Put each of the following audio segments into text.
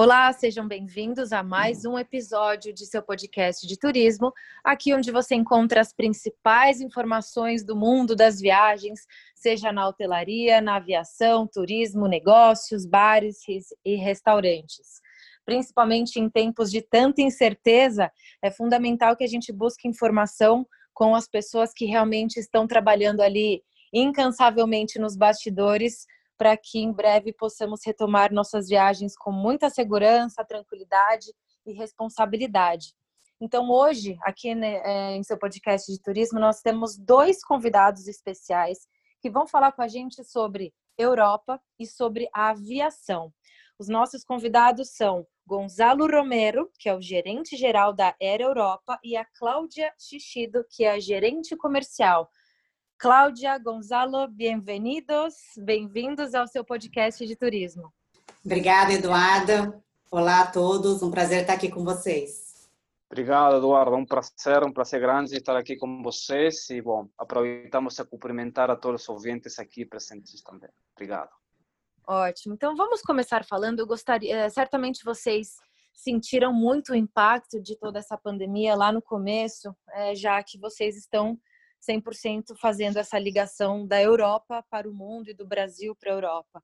Olá, sejam bem-vindos a mais um episódio de seu podcast de turismo, aqui onde você encontra as principais informações do mundo das viagens, seja na hotelaria, na aviação, turismo, negócios, bares e restaurantes. Principalmente em tempos de tanta incerteza, é fundamental que a gente busque informação com as pessoas que realmente estão trabalhando ali incansavelmente nos bastidores para que em breve possamos retomar nossas viagens com muita segurança, tranquilidade e responsabilidade. Então, hoje, aqui né, é, em seu podcast de turismo, nós temos dois convidados especiais que vão falar com a gente sobre Europa e sobre a aviação. Os nossos convidados são Gonzalo Romero, que é o gerente geral da Air Europa, e a Cláudia Chichido, que é a gerente comercial. Cláudia, Gonzalo, bem-vindos, bem-vindos ao seu podcast de turismo. Obrigada, Eduarda. Olá a todos, um prazer estar aqui com vocês. Obrigado, Eduardo. Um prazer, um prazer grande estar aqui com vocês e, bom, aproveitamos a cumprimentar a todos os ouvintes aqui presentes também. Obrigado. Ótimo. Então, vamos começar falando. Eu gostaria, eh, certamente vocês sentiram muito o impacto de toda essa pandemia lá no começo, eh, já que vocês estão 100% fazendo essa ligação da Europa para o mundo e do Brasil para a Europa.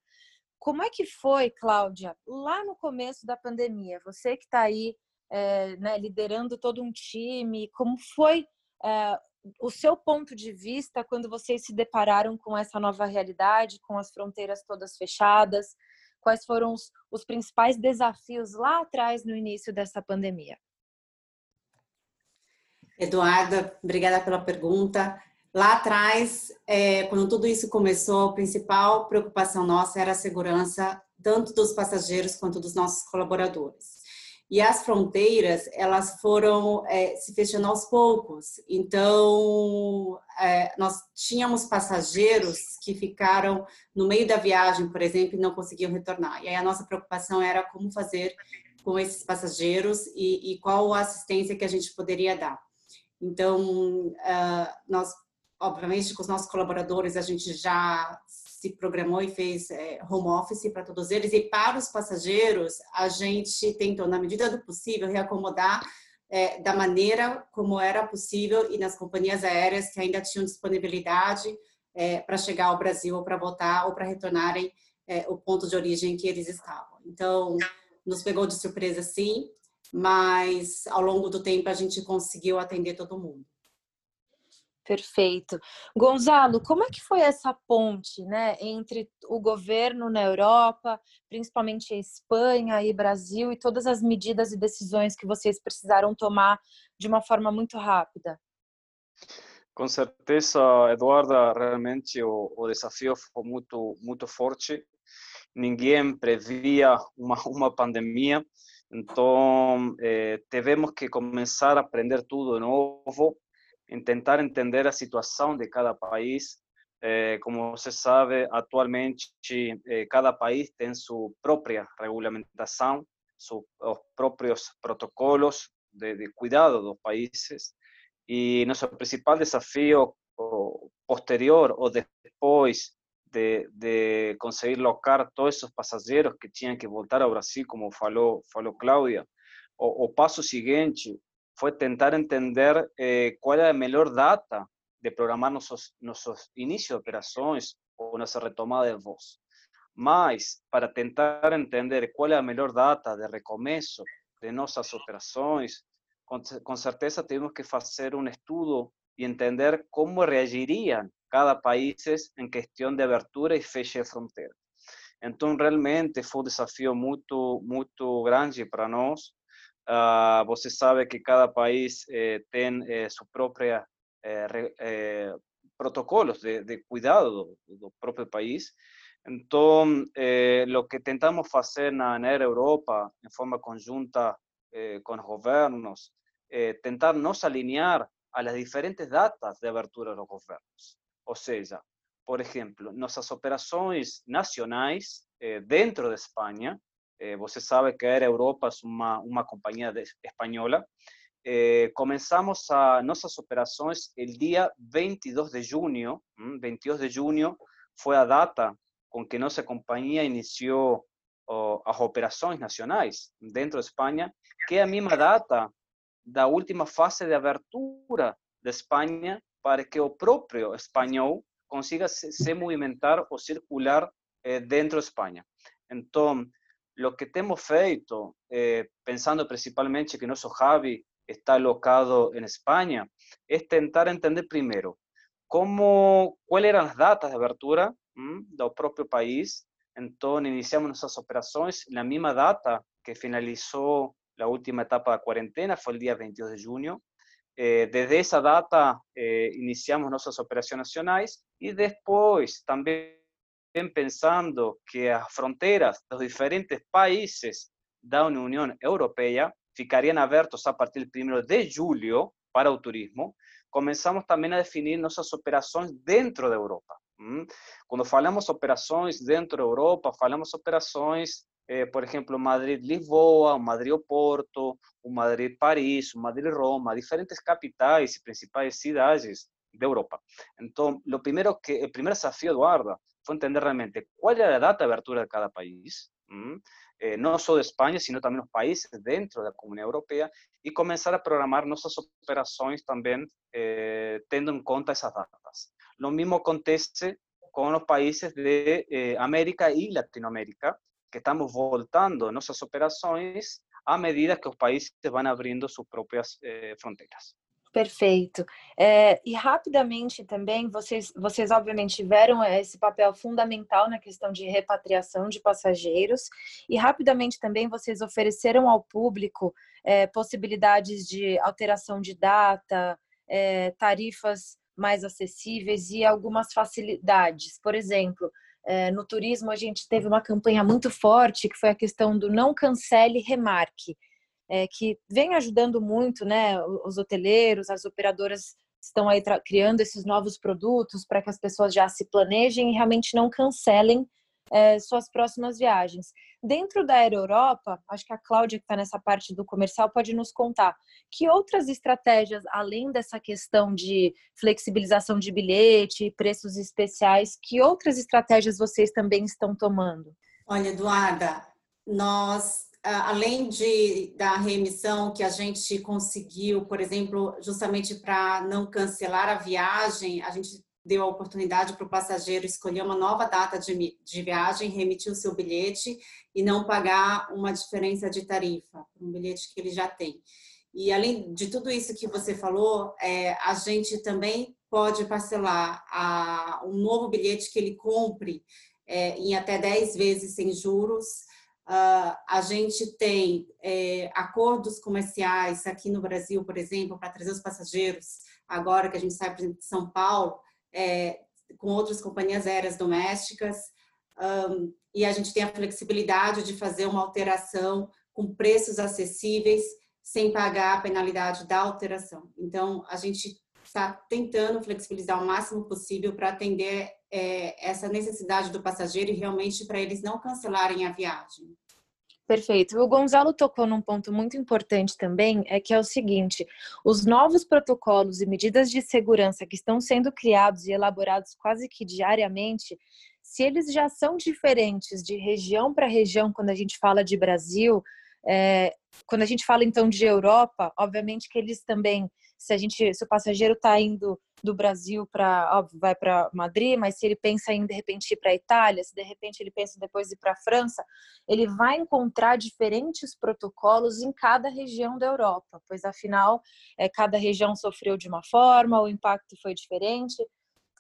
Como é que foi, Cláudia, lá no começo da pandemia? Você que está aí é, né, liderando todo um time, como foi é, o seu ponto de vista quando vocês se depararam com essa nova realidade, com as fronteiras todas fechadas? Quais foram os, os principais desafios lá atrás no início dessa pandemia? Eduarda, obrigada pela pergunta. Lá atrás, é, quando tudo isso começou, a principal preocupação nossa era a segurança tanto dos passageiros quanto dos nossos colaboradores. E as fronteiras, elas foram é, se fechando aos poucos. Então, é, nós tínhamos passageiros que ficaram no meio da viagem, por exemplo, e não conseguiam retornar. E aí a nossa preocupação era como fazer com esses passageiros e, e qual a assistência que a gente poderia dar. Então, uh, nós, obviamente, com os nossos colaboradores, a gente já se programou e fez é, home office para todos eles. E para os passageiros, a gente tentou, na medida do possível, reacomodar é, da maneira como era possível e nas companhias aéreas que ainda tinham disponibilidade é, para chegar ao Brasil ou para voltar ou para retornarem é, o ponto de origem que eles estavam. Então, nos pegou de surpresa, sim mas ao longo do tempo a gente conseguiu atender todo mundo. Perfeito. Gonzalo, como é que foi essa ponte né, entre o governo na Europa, principalmente a Espanha e Brasil, e todas as medidas e decisões que vocês precisaram tomar de uma forma muito rápida? Com certeza, Eduarda, realmente o, o desafio foi muito, muito forte. Ninguém previa uma, uma pandemia então, eh, que começar a aprender tudo de novo, tentar entender a situação de cada país. Eh, como você sabe, atualmente eh, cada país tem sua própria regulamentação, seus próprios protocolos de, de cuidado países. E nosso principal desafio posterior ou depois de, de, conseguir locar todos esos pasajeros que tenían que voltar a Brasil, como falou, falou Cláudia. O, paso siguiente fue tentar entender eh, cuál era la mejor data de programar nuestros, nuestros inicios de operaciones o nuestra retomada de voz. Mas, para tentar entender cuál es la mejor data de recomeço de nuestras operaciones, con, con certeza tenemos que hacer un estudio y entender cómo reagirían cada país em questão de abertura e fecha de fronteira. Então, realmente foi um desafio muito, muito grande para nós. Uh, você sabe que cada país eh, tem eh, sua própria eh, protocolos de, de cuidado do, do, próprio país. Então, o que tentamos fazer na, na Europa, em forma conjunta com os governos, tentar nos alinhar a las diferentes datas de abertura de los governos. Ou seja, por exemplo, nossas operações nacionais eh, dentro da Espanha, eh, você sabe que a Air Europa é uma, uma companhia de, espanhola, eh, começamos a nossas operações el dia 22 de junho, 22 de junho foi a data com que nossa companhia iniciou oh, as operações nacionais dentro de Espanha, que é a mesma data da última fase de abertura de Espanha para que o próprio espanhol consiga se, movimentar ou circular eh, dentro de Espanha. Então, o que temos feito, eh, pensando principalmente que nosso Javi está alocado en España, es tentar entender primero cómo, cuáles eran las datas de abertura del propio país. Entonces iniciamos nuestras operaciones en la misma data que finalizó la última etapa de cuarentena, fue el día 22 de junio. Eh, desde esa data eh, iniciamos nuestras operaciones nacionales y después también pensando que las fronteras de los diferentes países de la Unión Europea ficariam abertos a partir do 1 de julho para o turismo, começamos também a definir nossas operações dentro da Europa. Quando falamos operações dentro da Europa, falamos operações, eh, por exemplo, Madrid-Lisboa, Madrid-Porto, Madrid-Paris, Madrid-Roma, diferentes capitais e principais cidades da Europa. Então, o primeiro que, o primeiro desafio, Eduardo, foi entender realmente qual é a data de abertura de cada país, eh, no solo de España, sino también los países dentro de la Comunidad Europea y comenzar a programar nuestras operaciones también eh, teniendo en cuenta esas datas. Lo mismo acontece con los países de eh, América y Latinoamérica, que estamos voltando nuestras operaciones a medida que los países van abriendo sus propias eh, fronteras. Perfeito. É, e rapidamente também, vocês, vocês obviamente tiveram esse papel fundamental na questão de repatriação de passageiros, e rapidamente também vocês ofereceram ao público é, possibilidades de alteração de data, é, tarifas mais acessíveis e algumas facilidades. Por exemplo, é, no turismo a gente teve uma campanha muito forte que foi a questão do não cancele, remarque é, que vem ajudando muito, né? Os hoteleiros, as operadoras estão aí criando esses novos produtos para que as pessoas já se planejem e realmente não cancelem é, suas próximas viagens. Dentro da Aero Europa, acho que a Cláudia, que está nessa parte do comercial, pode nos contar que outras estratégias, além dessa questão de flexibilização de bilhete, preços especiais, que outras estratégias vocês também estão tomando? Olha, Eduarda, nós além de, da remissão que a gente conseguiu, por exemplo, justamente para não cancelar a viagem, a gente deu a oportunidade para o passageiro escolher uma nova data de, de viagem, remitir o seu bilhete e não pagar uma diferença de tarifa, um bilhete que ele já tem. E além de tudo isso que você falou, é, a gente também pode parcelar a, um novo bilhete que ele compre é, em até 10 vezes sem juros, Uh, a gente tem é, acordos comerciais aqui no Brasil, por exemplo, para trazer os passageiros, agora que a gente sai, de São Paulo, é, com outras companhias aéreas domésticas, um, e a gente tem a flexibilidade de fazer uma alteração com preços acessíveis, sem pagar a penalidade da alteração. Então, a gente está tentando flexibilizar o máximo possível para atender é, essa necessidade do passageiro e realmente para eles não cancelarem a viagem. Perfeito. O Gonzalo tocou num ponto muito importante também, é que é o seguinte: os novos protocolos e medidas de segurança que estão sendo criados e elaborados quase que diariamente, se eles já são diferentes de região para região, quando a gente fala de Brasil, é, quando a gente fala então de Europa, obviamente que eles também se a gente, se o passageiro está indo do Brasil para, óbvio, vai para Madrid, mas se ele pensa em de repente ir para a Itália, se de repente ele pensa depois ir para a França, ele vai encontrar diferentes protocolos em cada região da Europa, pois afinal é, cada região sofreu de uma forma, o impacto foi diferente.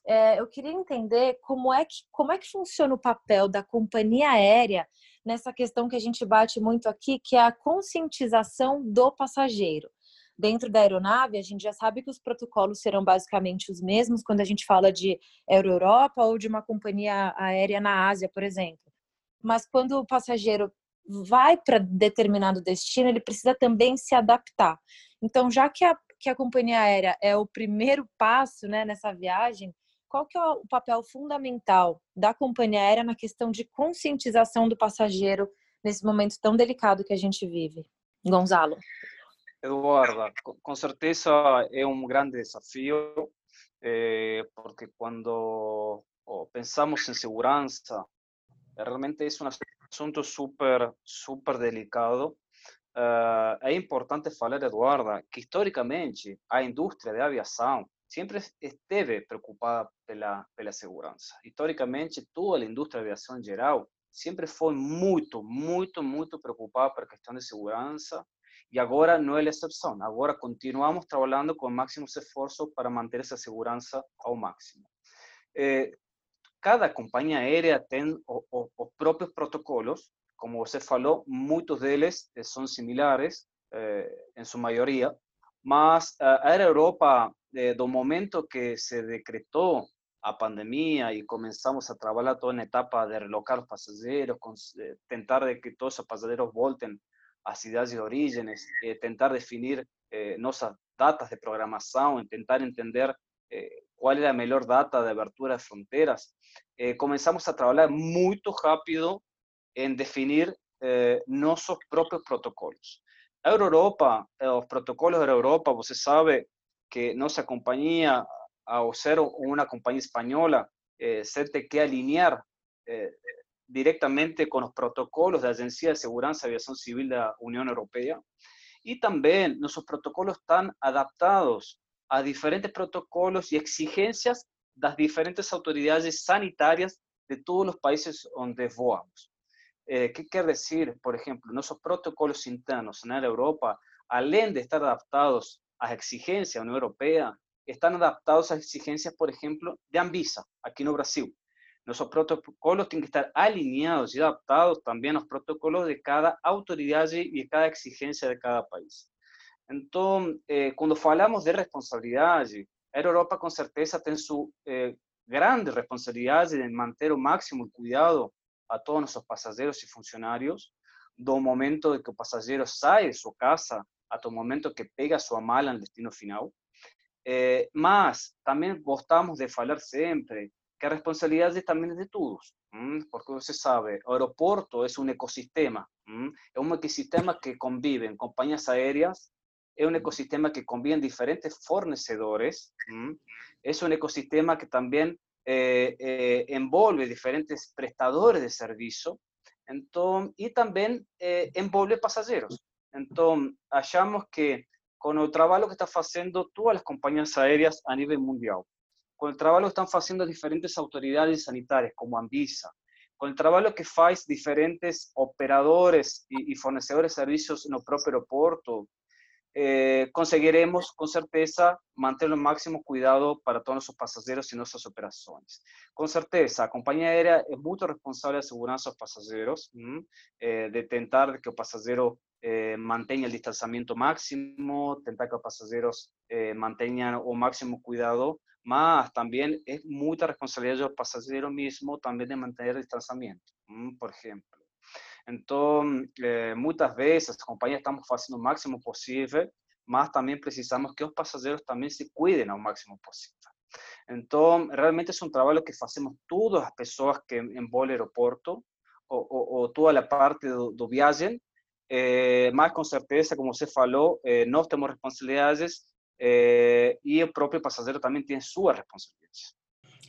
É, eu queria entender como é que como é que funciona o papel da companhia aérea nessa questão que a gente bate muito aqui, que é a conscientização do passageiro. Dentro da aeronave, a gente já sabe que os protocolos serão basicamente os mesmos quando a gente fala de Aero Europa ou de uma companhia aérea na Ásia, por exemplo. Mas quando o passageiro vai para determinado destino, ele precisa também se adaptar. Então, já que a, que a companhia aérea é o primeiro passo né, nessa viagem, qual que é o papel fundamental da companhia aérea na questão de conscientização do passageiro nesse momento tão delicado que a gente vive? Gonzalo. Eduarda, com certeza é um grande desafio, eh, porque quando oh, pensamos em segurança, realmente é um assunto super, super delicado. Uh, é importante falar, Eduarda, que historicamente a indústria de aviação sempre esteve preocupada pela, pela segurança. Historicamente, toda a indústria de aviação em geral sempre foi muito, muito, muito preocupada pela questão de segurança e agora não é exceção. Agora continuamos trabalhando com máximos esforços para manter essa segurança ao máximo. Eh, cada companhia aérea tem os próprios protocolos, como você falou, muitos deles são similares, eh, em sua maioria, mas a Europa eh, do momento que se decretou a pandemia e começamos a trabalhar toda na etapa de relocar os passageiros, eh, tentar de que todos os passageiros voltem às cidades de origens, eh, tentar definir eh, nossas datas de programação, tentar entender eh, qual era a melhor data de abertura de fronteiras, começamos a trabalhar muito rápido em definir nossos próprios protocolos. A Europa, os protocolos da Europa, você sabe, que nuestra compañía, ao ser una compañía española, eh, se tiene que alinear eh, directamente con los protocolos de la Agencia de Seguridad y Aviación Civil de la Unión Europea. Y también nuestros protocolos están adaptados a diferentes protocolos y exigencias de las diferentes autoridades sanitarias de todos los países donde voamos. Eh, ¿Qué quiere decir? Por ejemplo, nuestros protocolos internos en la Europa, além de estar adaptados las exigencias de la Unión Europea están adaptados a exigencias, por ejemplo, de Anvisa, aquí en Brasil. Nuestros protocolos tienen que estar alineados y adaptados también a los protocolos de cada autoridad y de cada exigencia de cada país. Entonces, eh, cuando hablamos de responsabilidad, Air Europa con certeza tiene su eh, grande responsabilidad de mantener o máximo cuidado a todos nuestros pasajeros y funcionarios, do momento de que el pasajero sale de su casa até o momento que pega sua mala no destino final. Eh, mas também gostamos de falar sempre que a responsabilidade também é de todos, porque você sabe, o aeroporto é um ecossistema, é um ecossistema que convive em companhias aéreas, é um ecossistema que convive diferentes fornecedores, é um ecossistema que também eh, eh, envolve diferentes prestadores de serviço, então, e também eh, envolve passageiros. Entonces, achamos que con el trabajo que están haciendo todas las compañías aéreas a nivel mundial, con o trabalho estão fazendo diferentes autoridades sanitárias, como Anvisa, com o trabalho que faz diferentes operadores e, e fornecedores de serviços no próprio aeroporto, eh, conseguiremos com certeza manter o máximo cuidado para todos nossos passageiros e nossas operações. Com certeza, a companhia aérea é muito responsável da segurança dos passageiros, eh, de tentar que o passageiro eh, mantenha o distanciamento máximo, tentar que os passageiros eh, mantenham o máximo cuidado mas também é muita responsabilidade do passageiro mesmo também de manter o distanciamento, por exemplo. Então, eh, muitas vezes as companhias estamos fazendo o máximo possível, mas também precisamos que os passageiros também se cuidem ao máximo possível. Então, realmente é um trabalho que fazemos todas as pessoas que envolvem o aeroporto, ou, ou, ou toda a parte do, do viagem, eh, mas com certeza, como você falou, eh, nós temos responsabilidades eh, e o próprio passageiro também tem suas responsabilidades.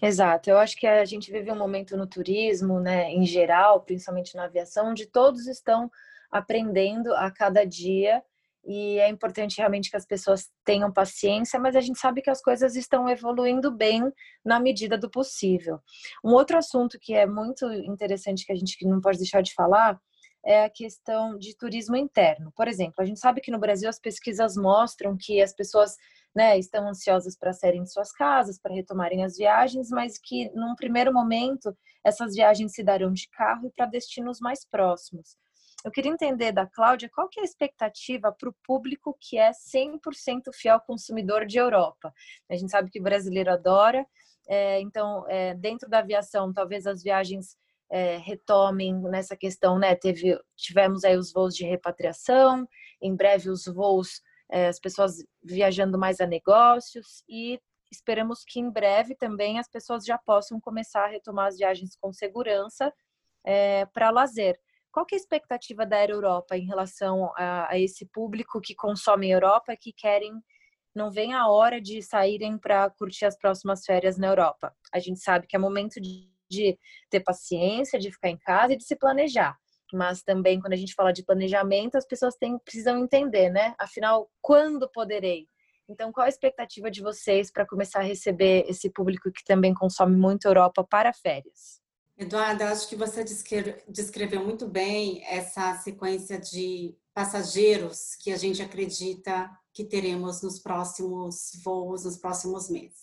Exato, eu acho que a gente vive um momento no turismo, né, em geral, principalmente na aviação, onde todos estão aprendendo a cada dia e é importante realmente que as pessoas tenham paciência, mas a gente sabe que as coisas estão evoluindo bem na medida do possível. Um outro assunto que é muito interessante que a gente não pode deixar de falar é a questão de turismo interno. Por exemplo, a gente sabe que no Brasil as pesquisas mostram que as pessoas né, estão ansiosas para saírem de suas casas, para retomarem as viagens, mas que num primeiro momento essas viagens se darão de carro e para destinos mais próximos. Eu queria entender da Cláudia qual que é a expectativa para o público que é 100% fiel consumidor de Europa. A gente sabe que o brasileiro adora, é, então, é, dentro da aviação, talvez as viagens é, retomem nessa questão, né? Teve, tivemos aí os voos de repatriação, em breve os voos, é, as pessoas viajando mais a negócios e esperamos que em breve também as pessoas já possam começar a retomar as viagens com segurança é, para lazer. Qual é a expectativa da Aero Europa em relação a, a esse público que consome Europa, que querem não vem a hora de saírem para curtir as próximas férias na Europa. A gente sabe que é momento de, de, ter paciência, de ficar em casa e de se planejar. Mas também, quando a gente fala de planejamento, as pessoas têm, precisam entender, né? Afinal, quando poderei? Então, qual a expectativa de vocês para começar a receber esse público que também consome muito Europa para férias? Eduarda, acho que você descreveu muito bem essa sequência de passageiros que a gente acredita que teremos nos próximos voos, nos próximos meses.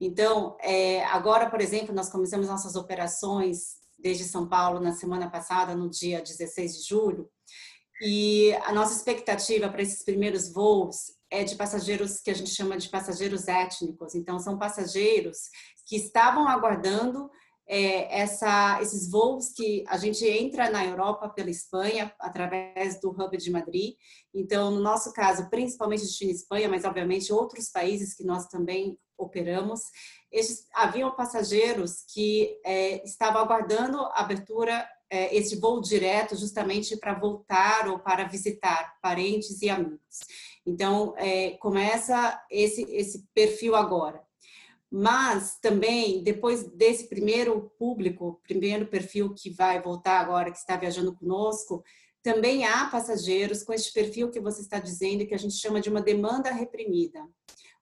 Então, é, agora, por exemplo, nós começamos nossas operações desde São Paulo na semana passada, no dia 16 de julho, e a nossa expectativa para esses primeiros voos é de passageiros que a gente chama de passageiros étnicos. Então, são passageiros que estavam aguardando é, essa, esses voos que a gente entra na Europa pela Espanha através do hub de Madrid. Então, no nosso caso, principalmente destino Espanha, mas obviamente outros países que nós também operamos, esses, haviam passageiros que é, estavam aguardando a abertura é, esse voo direto justamente para voltar ou para visitar parentes e amigos. Então, é, começa esse, esse perfil agora mas também depois desse primeiro público, primeiro perfil que vai voltar agora, que está viajando conosco, também há passageiros com este perfil que você está dizendo, que a gente chama de uma demanda reprimida.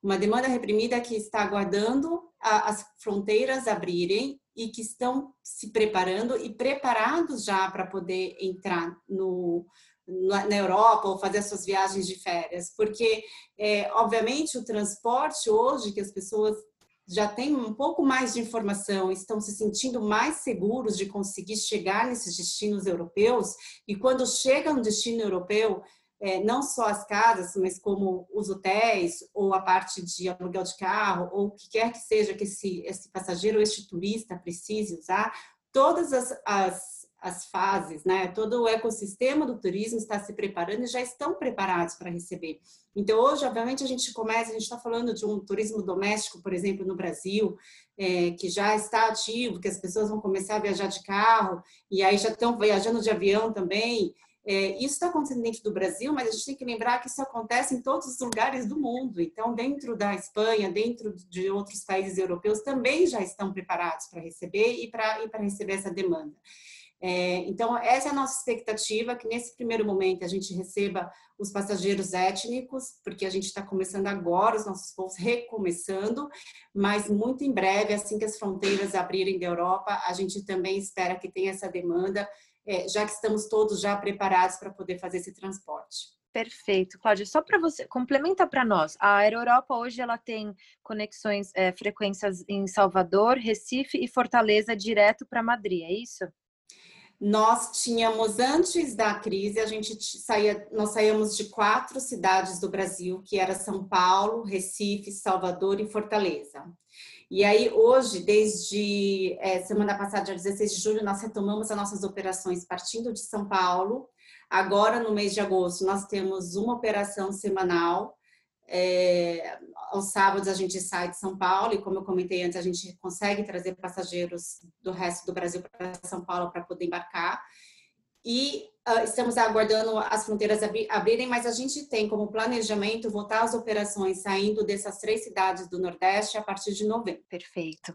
Uma demanda reprimida que está aguardando a, as fronteiras abrirem e que estão se preparando e preparados já para poder entrar no, na Europa ou fazer suas viagens de férias, porque é, obviamente o transporte hoje que as pessoas já têm um pouco mais de informação, estão se sentindo mais seguros de conseguir chegar nesses destinos europeus, e quando chega um destino europeu, é, não só as casas, mas como os hotéis, ou a parte de aluguel de carro, ou o que quer que seja que esse, esse passageiro, este turista precise usar, todas as, as as fases, né? Todo o ecossistema do turismo está se preparando e já estão preparados para receber. Então, hoje, obviamente, a gente começa, a gente está falando de um turismo doméstico, por exemplo, no Brasil, é, que já está ativo, que as pessoas vão começar a viajar de carro e aí já estão viajando de avião também. É, isso está acontecendo dentro do Brasil, mas a gente tem que lembrar que isso acontece em todos os lugares do mundo. Então, dentro da Espanha, dentro de outros países europeus, também já estão preparados para receber e para receber essa demanda. É, então, essa é a nossa expectativa, que nesse primeiro momento a gente receba os passageiros étnicos, porque a gente está começando agora, os nossos voos recomeçando, mas muito em breve, assim que as fronteiras abrirem da Europa, a gente também espera que tenha essa demanda, é, já que estamos todos já preparados para poder fazer esse transporte. Perfeito, Cláudia. Só para você, complementa para nós. A Aero Europa hoje ela tem conexões, é, frequências em Salvador, Recife e Fortaleza direto para Madrid, é isso? Nós tínhamos antes da crise, a gente saía, nós saíamos de quatro cidades do Brasil, que era São Paulo, Recife, Salvador e Fortaleza. E aí hoje, desde é, semana passada, dia 16 de julho, nós retomamos as nossas operações partindo de São Paulo. Agora, no mês de agosto, nós temos uma operação semanal é, aos sábados a gente sai de São Paulo e, como eu comentei antes, a gente consegue trazer passageiros do resto do Brasil para São Paulo para poder embarcar. E uh, estamos aguardando as fronteiras abrirem, mas a gente tem como planejamento voltar às operações saindo dessas três cidades do Nordeste a partir de novembro. Perfeito.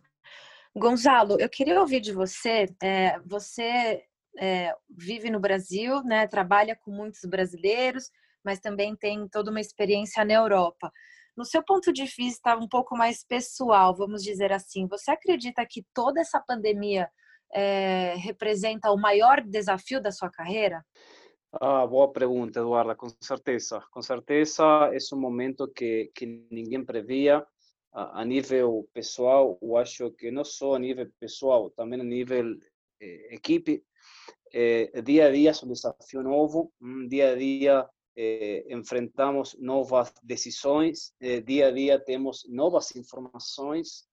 Gonzalo, eu queria ouvir de você. É, você é, vive no Brasil, né, trabalha com muitos brasileiros mas também tem toda uma experiência na Europa. No seu ponto de vista um pouco mais pessoal, vamos dizer assim, você acredita que toda essa pandemia é, representa o maior desafio da sua carreira? Ah, boa pergunta, Eduarda, com certeza. Com certeza, é um momento que, que ninguém previa. A, nível pessoal, eu acho que não só a nível pessoal, também a nível eh, equipe, eh, dia a dia é um desafio novo, um dia a dia eh, enfrentamos novas decisões, eh, a dia temos novas informações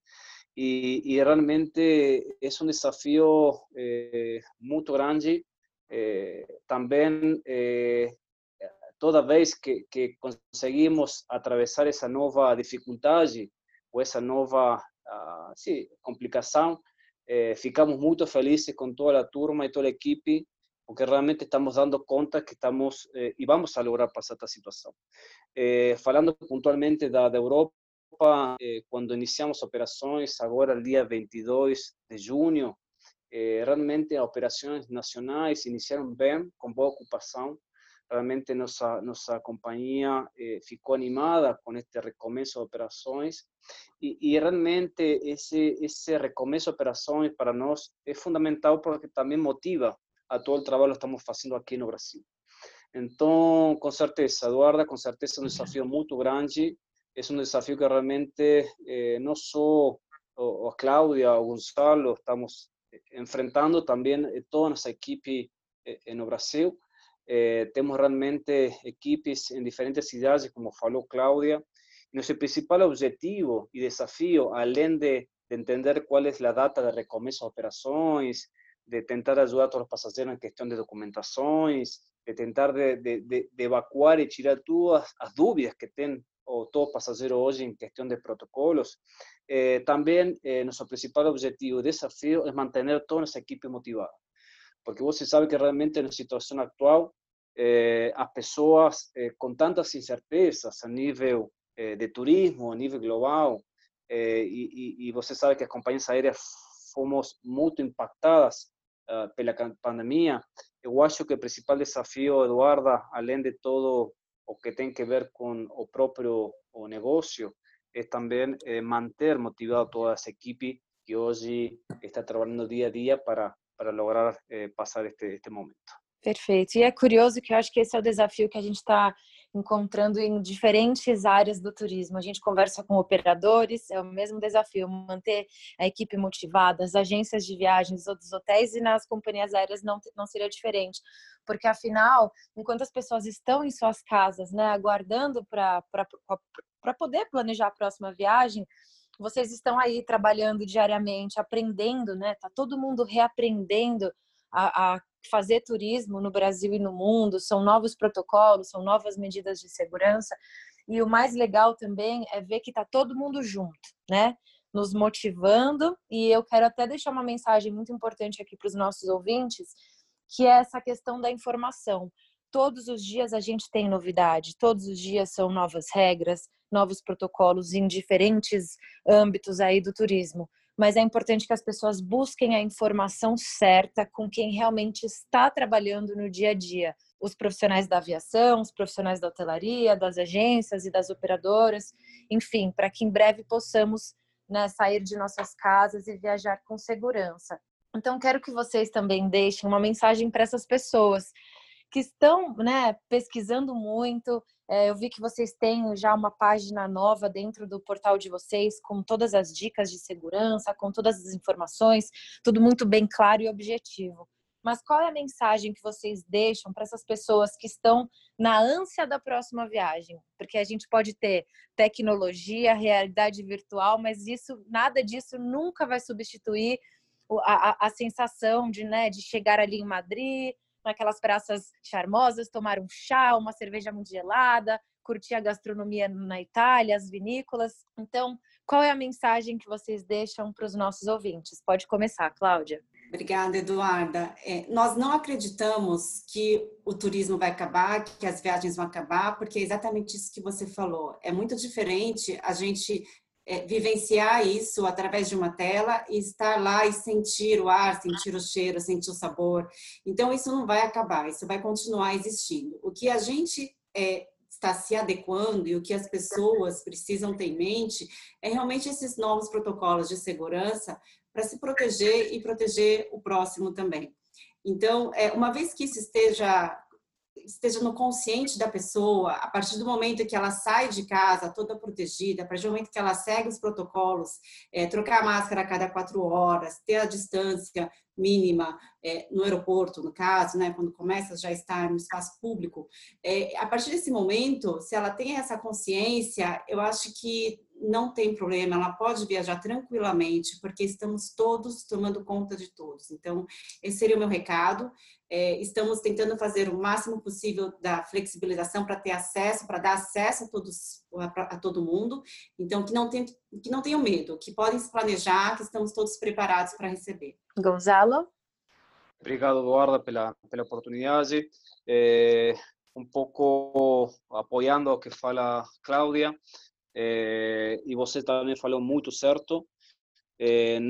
e, e realmente é um desafio eh, grande. também, toda vez que, que conseguimos atravessar essa nova dificuldade, com essa nova uh, sim, complicação. Eh, ficamos muito felizes com toda a turma e toda a equipe, porque realmente estamos dando conta que estamos eh, vamos a lograr passar esta situação. Eh, falando pontualmente da, Europa, quando iniciamos operações, agora, dia 22 de junho, realmente as operações nacionais iniciaram bem, com boa ocupação. Realmente nossa nossa companhia eh, ficou animada com este recomeço de operações e, e, realmente esse esse recomeço de operações para nós é fundamental porque também motiva a todo o trabalho que estamos fazendo aqui no Brasil. Então, com certeza, Eduarda, com certeza é um desafio muito grande, é um desafio que realmente eh, não só a Cláudia, o Gonçalo estamos enfrentando, também toda a nossa equipe eh, no Brasil. Eh, temos realmente equipes em diferentes cidades, como falou Cláudia. Nosso principal objetivo e desafio, além de, de entender qual é a data de recomeço de operações, de tentar ajudar todos os passageiros em questão de documentações, de tentar de, de, de, de evacuar e tirar todas as dúvidas que tem o todo passageiro hoje em questão de protocolos. Eh, também eh, principal objetivo e desafio é manter toda essa equipe motivada porque você sabe que realmente na situação atual, eh, as pessoas eh, com tantas incertezas a nível eh, de turismo, a nível global, e, e, você sabe que as companhias aéreas fomos muito impactadas uh, pela pandemia. Eu acho que o principal desafio, Eduarda, além de todo o que tem que ver com o próprio o negócio, é também manter motivado toda essa equipe que hoje está trabalhando dia a dia para para lograr eh, passar este, este momento. Perfeito. E é curioso que eu acho que esse é o desafio que a gente está encontrando em diferentes áreas do turismo. A gente conversa com operadores, é o mesmo desafio, manter a equipe motivada, as agências de viagens, os hotéis e nas companhias aéreas não, não seria diferente. Porque, afinal, enquanto as pessoas estão em suas casas, né, aguardando para poder planejar a próxima viagem, vocês estão aí trabalhando diariamente, aprendendo, né? Tá todo mundo reaprendendo a, a, fazer turismo no Brasil e no mundo. São novos protocolos, são novas medidas de segurança. E o mais legal também é ver que tá todo mundo junto, né? Nos motivando. E eu quero até deixar uma mensagem muito importante aqui para os nossos ouvintes, que é essa questão da informação. Todos os dias a gente tem novidade, todos os dias são novas regras, novos protocolos em diferentes âmbitos aí do turismo. Mas é importante que as pessoas busquem a informação certa com quem realmente está trabalhando no dia a dia. Os profissionais da aviação, os profissionais da hotelaria, das agências e das operadoras, enfim, para que em breve possamos né, sair de nossas casas e viajar com segurança. Então, quero que vocês também deixem uma mensagem para essas pessoas que estão né, pesquisando muito, eu vi que vocês têm já uma página nova dentro do portal de vocês, com todas as dicas de segurança, com todas as informações, tudo muito bem claro e objetivo. Mas qual é a mensagem que vocês deixam para essas pessoas que estão na ânsia da próxima viagem? Porque a gente pode ter tecnologia, realidade virtual, mas isso, nada disso nunca vai substituir a, a, a sensação de, né, de chegar ali em Madrid, naquelas praças charmosas, tomar um chá, uma cerveja muito gelada, curtir a gastronomia na Itália, as vinícolas. Então, qual é a mensagem que vocês deixam para os nossos ouvintes? Pode começar, Cláudia. Obrigada, Eduarda. É, nós não acreditamos que o turismo vai acabar, que as viagens vão acabar, porque é exatamente isso que você falou. É muito diferente a gente é, vivenciar isso através de uma tela e estar lá e sentir o ar, sentir o cheiro, sentir o sabor. Então, isso não vai acabar, isso vai continuar existindo. O que a gente é, está se adequando e o que as pessoas precisam ter em mente é realmente esses novos protocolos de segurança para se proteger e proteger o próximo também. Então, é, uma vez que isso esteja esteja no consciente da pessoa, a partir do momento que ela sai de casa toda protegida, a partir do momento que ela segue os protocolos, é, trocar a máscara a cada quatro horas, ter a distância mínima é, no aeroporto, no caso, né, quando começa já estar no espaço público, é, a partir desse momento, se ela tem essa consciência, eu acho que não tem problema, ela pode viajar tranquilamente, porque estamos todos tomando conta de todos. Então, esse seria o meu recado. É, estamos tentando fazer o máximo possível da flexibilização para ter acesso, para dar acesso a todos, a, a, todo mundo. Então, que não, tem, que não tenham medo, que podem se planejar, que estamos todos preparados para receber. Gonzalo? Obrigado, Eduarda, pela, pela oportunidade. É, um pouco apoiando o que fala Cláudia, eh, e você também falou muito certo. Eh,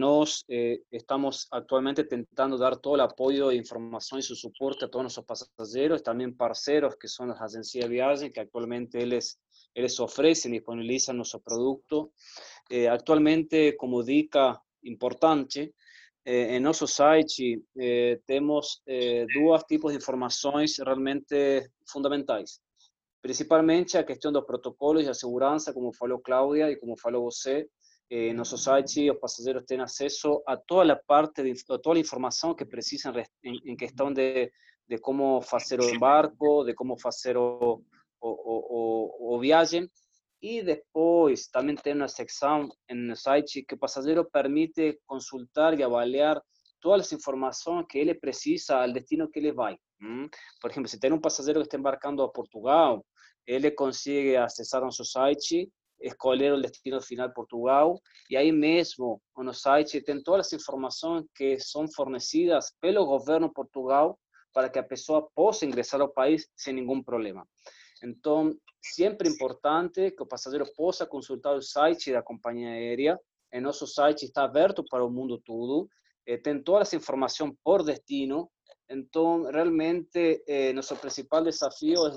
eh, estamos actualmente tentando dar todo o apoio, informação e suporte a todos nossos passageiros, também parceiros que são as agências de viagem, que actualmente eles, eles oferecem e disponibilizam nosso produto. Eh, como dica importante, eh, em nosso site eh, temos eh, dois tipos de informações realmente fundamentais. Principalmente a questão dos protocolos de segurança, como falou Cláudia e como falou você. Eh, nosso site, os passageiros têm acesso a toda a parte, de, a toda a informação que precisam em, em questão de, de como fazer o barco, de como fazer o, o, o, o viagem e depois também tem uma secção no site que o passageiro permite consultar e avaliar todas as informações que ele precisa ao destino que ele vai. Por exemplo, se tem um passageiro que está embarcando a Portugal, ele consegue acessar nosso site, escolher o destino final Portugal, e aí mesmo no site tem todas as informações que são fornecidas pelo governo Portugal para que a pessoa possa ingressar ao país sem nenhum problema. Então, sempre importante que o passageiro possa consultar o site da companhia aérea. E nosso site está aberto para o mundo todo. Tem toda essa informação por destino. Então, realmente, eh, nosso principal desafio é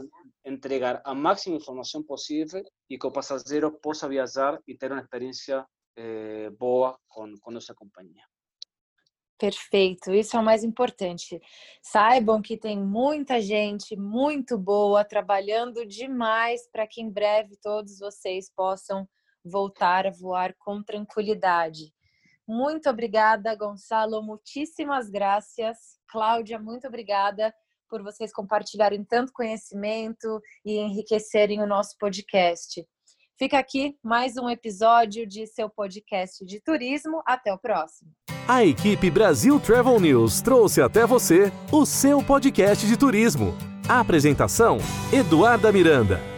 entregar a máxima informação possível e que o passageiro possa viajar e ter uma experiência eh, boa com, com nossa companhia. Perfeito, isso é o mais importante. Saibam que tem muita gente muito boa trabalhando demais para que em breve todos vocês possam voltar a voar com tranquilidade. Muito obrigada, Gonçalo, muitíssimas graças. Cláudia, muito obrigada por vocês compartilharem tanto conhecimento e enriquecerem o nosso podcast. Fica aqui mais um episódio de seu podcast de turismo. Até o próximo. A equipe Brasil Travel News trouxe até você o seu podcast de turismo. A apresentação: Eduarda Miranda.